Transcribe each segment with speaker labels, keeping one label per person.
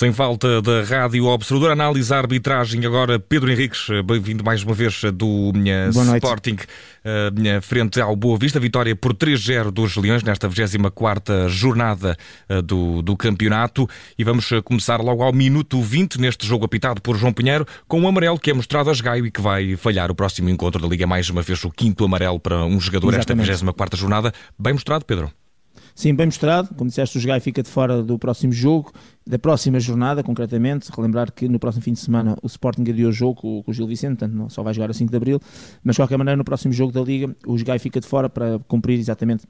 Speaker 1: Sem falta da Rádio Observador, análise a arbitragem agora. Pedro Henriques, bem-vindo mais uma vez do Sporting uh, frente ao Boa Vista. Vitória por 3-0 dos Leões nesta 24 jornada do, do campeonato. E vamos começar logo ao minuto 20 neste jogo apitado por João Pinheiro, com o um amarelo que é mostrado a Gaio e que vai falhar o próximo encontro da Liga. Mais uma vez o quinto amarelo para um jogador Exatamente. esta 24 jornada. Bem mostrado, Pedro?
Speaker 2: Sim, bem mostrado. Como disseste, o Jogai fica de fora do próximo jogo, da próxima jornada, concretamente. Relembrar que no próximo fim de semana o Sporting adiou o jogo com, o Gil Vicente, portanto não, só vai jogar a 5 de Abril. Mas de qualquer maneira, no próximo jogo da Liga, o Jogai fica de fora para cumprir exatamente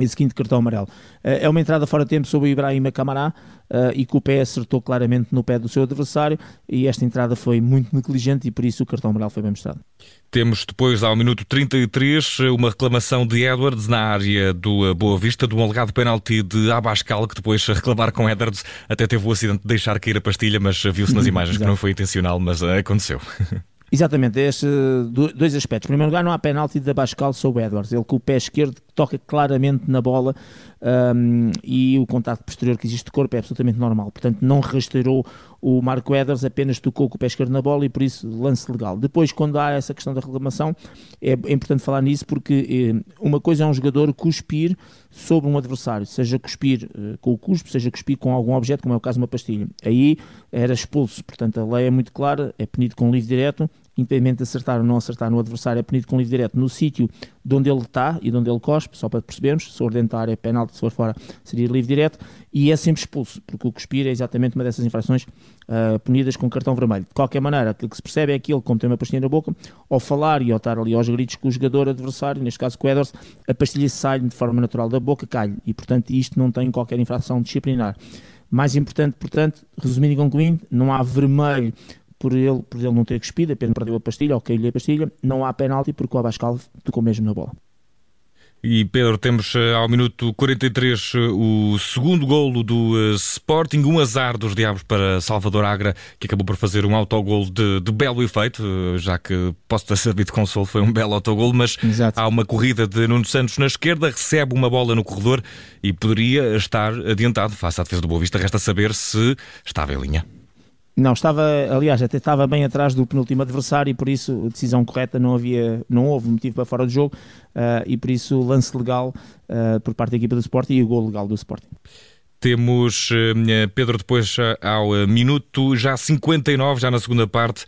Speaker 2: esse quinto cartão amarelo. Eh, é uma entrada fora de tempo sobre o Ibrahim Camará uh, e que o pé acertou claramente no pé do seu adversário e esta entrada foi muito negligente e por isso o cartão amarelo foi bem mostrado.
Speaker 1: Temos depois, ao minuto 33, uma reclamação de Edwards na área do Boa Vista, de um alegado penalti de Abascal, que depois, a reclamar com Edwards, até teve o acidente de deixar cair a pastilha, mas viu-se nas imagens que não foi intencional, mas aconteceu.
Speaker 2: Exatamente, estes dois aspectos. Em primeiro lugar, não há penalti de Abascal sobre Edwards. Ele com o pé esquerdo toca claramente na bola um, e o contato posterior que existe do corpo é absolutamente normal. Portanto, não rastreou o Marco Edwards, apenas tocou com o pé esquerdo na bola e por isso lance legal. Depois, quando há essa questão da reclamação, é, é importante falar nisso porque eh, uma coisa é um jogador cuspir sobre um adversário, seja cuspir eh, com o cuspo, seja cuspir com algum objeto, como é o caso de uma pastilha. Aí era expulso, portanto a lei é muito clara, é punido com livre direto independente de acertar ou não acertar no adversário, é punido com livre direto no sítio de onde ele está e de onde ele cospe, só para percebermos, se for dentro da área é penalti, se for fora seria livre direto, e é sempre expulso, porque o cuspir é exatamente uma dessas infrações uh, punidas com cartão vermelho. De qualquer maneira, aquilo que se percebe é aquilo, como tem uma pastilha na boca, ao falar e ao estar ali aos gritos com o jogador adversário, neste caso com o Edwards, a pastilha sai de forma natural da boca, cai e portanto isto não tem qualquer infração disciplinar. Mais importante, portanto, resumindo e concluindo, não há vermelho por ele, por ele não ter cuspido, apenas perdeu a pastilha ou caiu-lhe a pastilha, não há penalti porque o Abascal tocou mesmo na bola.
Speaker 1: E Pedro, temos eh, ao minuto 43 eh, o segundo golo do uh, Sporting, um azar dos diabos para Salvador Agra, que acabou por fazer um autogol de, de belo efeito, já que posso ter servido de consolo, foi um belo autogol, mas Exato. há uma corrida de Nuno Santos na esquerda, recebe uma bola no corredor e poderia estar adiantado face à defesa do Boa Vista. Resta saber se estava em linha.
Speaker 2: Não, estava, aliás, até estava bem atrás do penúltimo adversário e por isso decisão correta não havia, não houve motivo para fora do jogo uh, e por isso lance legal uh, por parte da equipa do Sporting e o gol legal do Sporting.
Speaker 1: Temos uh, Pedro depois ao minuto já 59, já na segunda parte,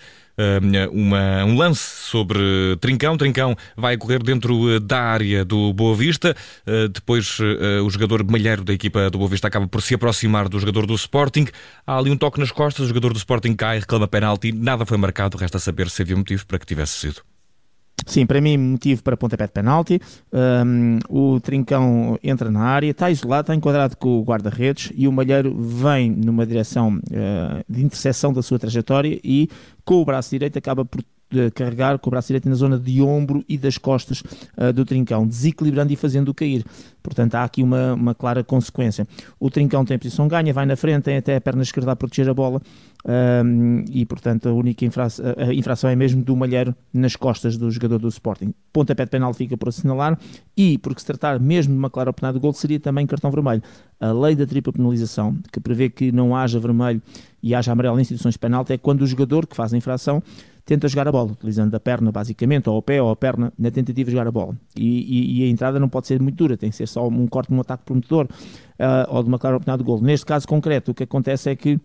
Speaker 1: uma, um lance sobre Trincão. Trincão vai correr dentro eh, da área do Boa Vista. Eh, depois eh, o jogador malheiro da equipa do Boa Vista acaba por se aproximar do jogador do Sporting. Há ali um toque nas costas, o jogador do Sporting cai, reclama penalti. Nada foi marcado, resta saber se havia motivo para que tivesse sido.
Speaker 2: Sim, para mim, motivo para pontapé de penalti. Um, o Trincão entra na área, está isolado, está enquadrado com o guarda-redes e o Malheiro vem numa direção uh, de interseção da sua trajetória e com o braço direito acaba por de carregar com o braço direito na zona de ombro e das costas uh, do trincão, desequilibrando e fazendo-o cair. Portanto, há aqui uma, uma clara consequência. O trincão tem posição ganha, vai na frente, tem até a perna esquerda a proteger a bola um, e, portanto, a única infração, a infração é mesmo do malheiro nas costas do jogador do Sporting. Pontapé de penal fica por assinalar e, porque se tratar mesmo de uma clara oportunidade de gol, seria também cartão vermelho. A lei da tripla penalização, que prevê que não haja vermelho e haja amarelo em instituições de penalti, é quando o jogador que faz a infração tenta jogar a bola, utilizando a perna basicamente, ou o pé ou a perna, na tentativa de jogar a bola. E, e, e a entrada não pode ser muito dura, tem que ser só um corte um ataque prometedor uh, ou de uma clara oportunidade de gol. Neste caso concreto, o que acontece é que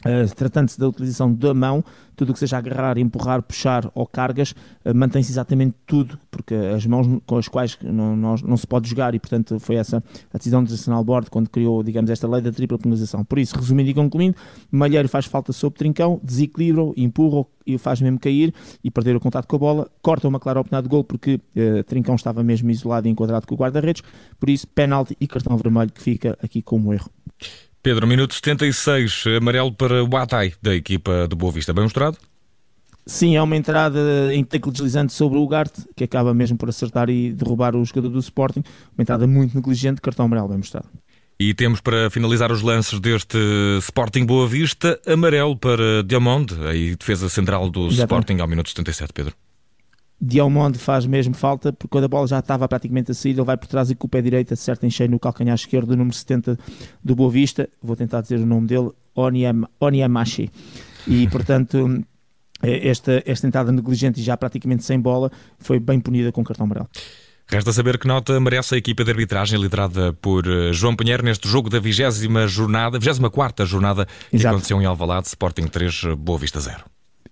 Speaker 2: Uh, Tratando-se da utilização da mão, tudo o que seja agarrar, empurrar, puxar ou cargas, uh, mantém-se exatamente tudo, porque as mãos com as quais não, não, não, se pode jogar e, portanto, foi essa a decisão do National Board quando criou, digamos, esta lei da tripla penalização. Por isso, resumindo e concluindo, Malheiro faz falta sobre Trincão, desequilibra, empurra e faz mesmo cair e perder o contato com a bola, corta uma clara oportunidade de gol porque uh, Trincão estava mesmo isolado e enquadrado com o guarda-redes, por isso, penalti e cartão vermelho que fica aqui como erro.
Speaker 1: Pedro, minuto 76, amarelo para o Atai, da equipa de Boa Vista. Bem mostrado?
Speaker 2: Sim, é uma entrada em teclo deslizante sobre o Ugarte, que acaba mesmo por acertar e derrubar o jogador do Sporting. Uma entrada muito negligente, cartão amarelo bem mostrado.
Speaker 1: E temos para finalizar os lances deste Sporting Boa Vista, amarelo para Diamond, aí defesa central do Exatamente. Sporting ao minuto 77, Pedro.
Speaker 2: Dialmonde faz mesmo falta, porque quando a bola já estava praticamente a sair, ele vai por trás e com o pé direito acerta em cheio no calcanhar esquerdo do número 70 do Boa Vista, vou tentar dizer o nome dele, Onyam, Onyamashi. E, portanto, eh, esta, esta entrada negligente e já praticamente sem bola foi bem punida com cartão amarelo.
Speaker 1: Resta saber que nota merece a equipa de arbitragem liderada por eh, João Pinheiro neste jogo da 20 jornada, 24 jornada que Exato. aconteceu em Alvalade, Sporting 3, Boa Vista 0.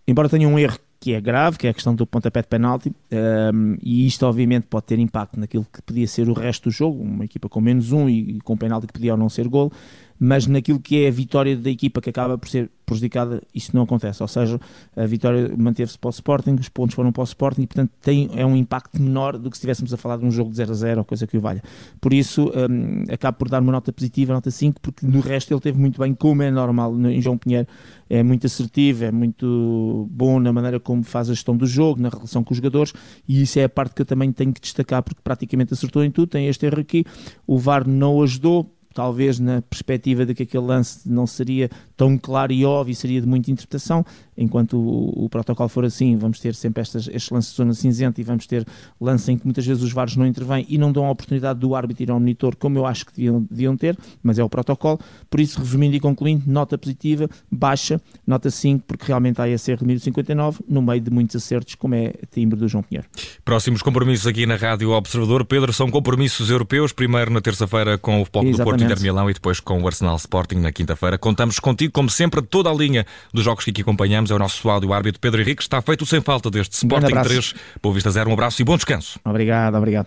Speaker 2: Embora tenha um erro que é grave, que é a questão do pontapé de penalti, um, ehm, e isto obviamente pode ter impacto naquilo que podia ser o resto do jogo, uma equipa com menos um e com um penalti que podia ou não ser gol, mas naquilo que é a vitória da equipa que acaba por ser prejudicada, isso não acontece. Ou seja, a vitória manteve-se para o Sporting, os pontos foram para o Sporting e, portanto, tem, é um impacto menor do que se estivéssemos a falar de um jogo de 0 a 0 ou coisa que o valha. Por isso, um, acabo por dar uma nota positiva, nota 5, porque no resto ele teve muito bem, como é normal em João Pinheiro. É muito assertivo, é muito bom na maneira como faz a gestão do jogo, na relação com os jogadores, e isso é a parte que eu também tenho que destacar, porque praticamente acertou em tudo. Tem este erro aqui, o VAR não ajudou, talvez na perspectiva de que aquele lance não seria tão claro e óbvio, seria de muita interpretação, enquanto o, o protocolo for assim, vamos ter sempre estas, estes lances de zona cinzenta e vamos ter lances em que muitas vezes os vários não intervêm e não dão a oportunidade do árbitro ir ao monitor, como eu acho que deviam, deviam ter, mas é o protocolo. Por isso, resumindo e concluindo, nota positiva, baixa, nota 5, porque realmente há esse erro de 1059, no meio de muitos acertos, como é timbre do João Pinheiro.
Speaker 1: Próximos compromissos aqui na Rádio Observador. Pedro, são compromissos europeus, primeiro na terça-feira com o Futebol do Porto Inter Milão e depois com o Arsenal Sporting na quinta-feira. Contamos contigo, como sempre, toda a linha dos jogos que aqui acompanhamos. É o nosso áudio árbitro Pedro Henrique. Está feito sem falta deste Sporting 3, Boa Vista 0. Um abraço e bom descanso.
Speaker 2: Obrigado, obrigado.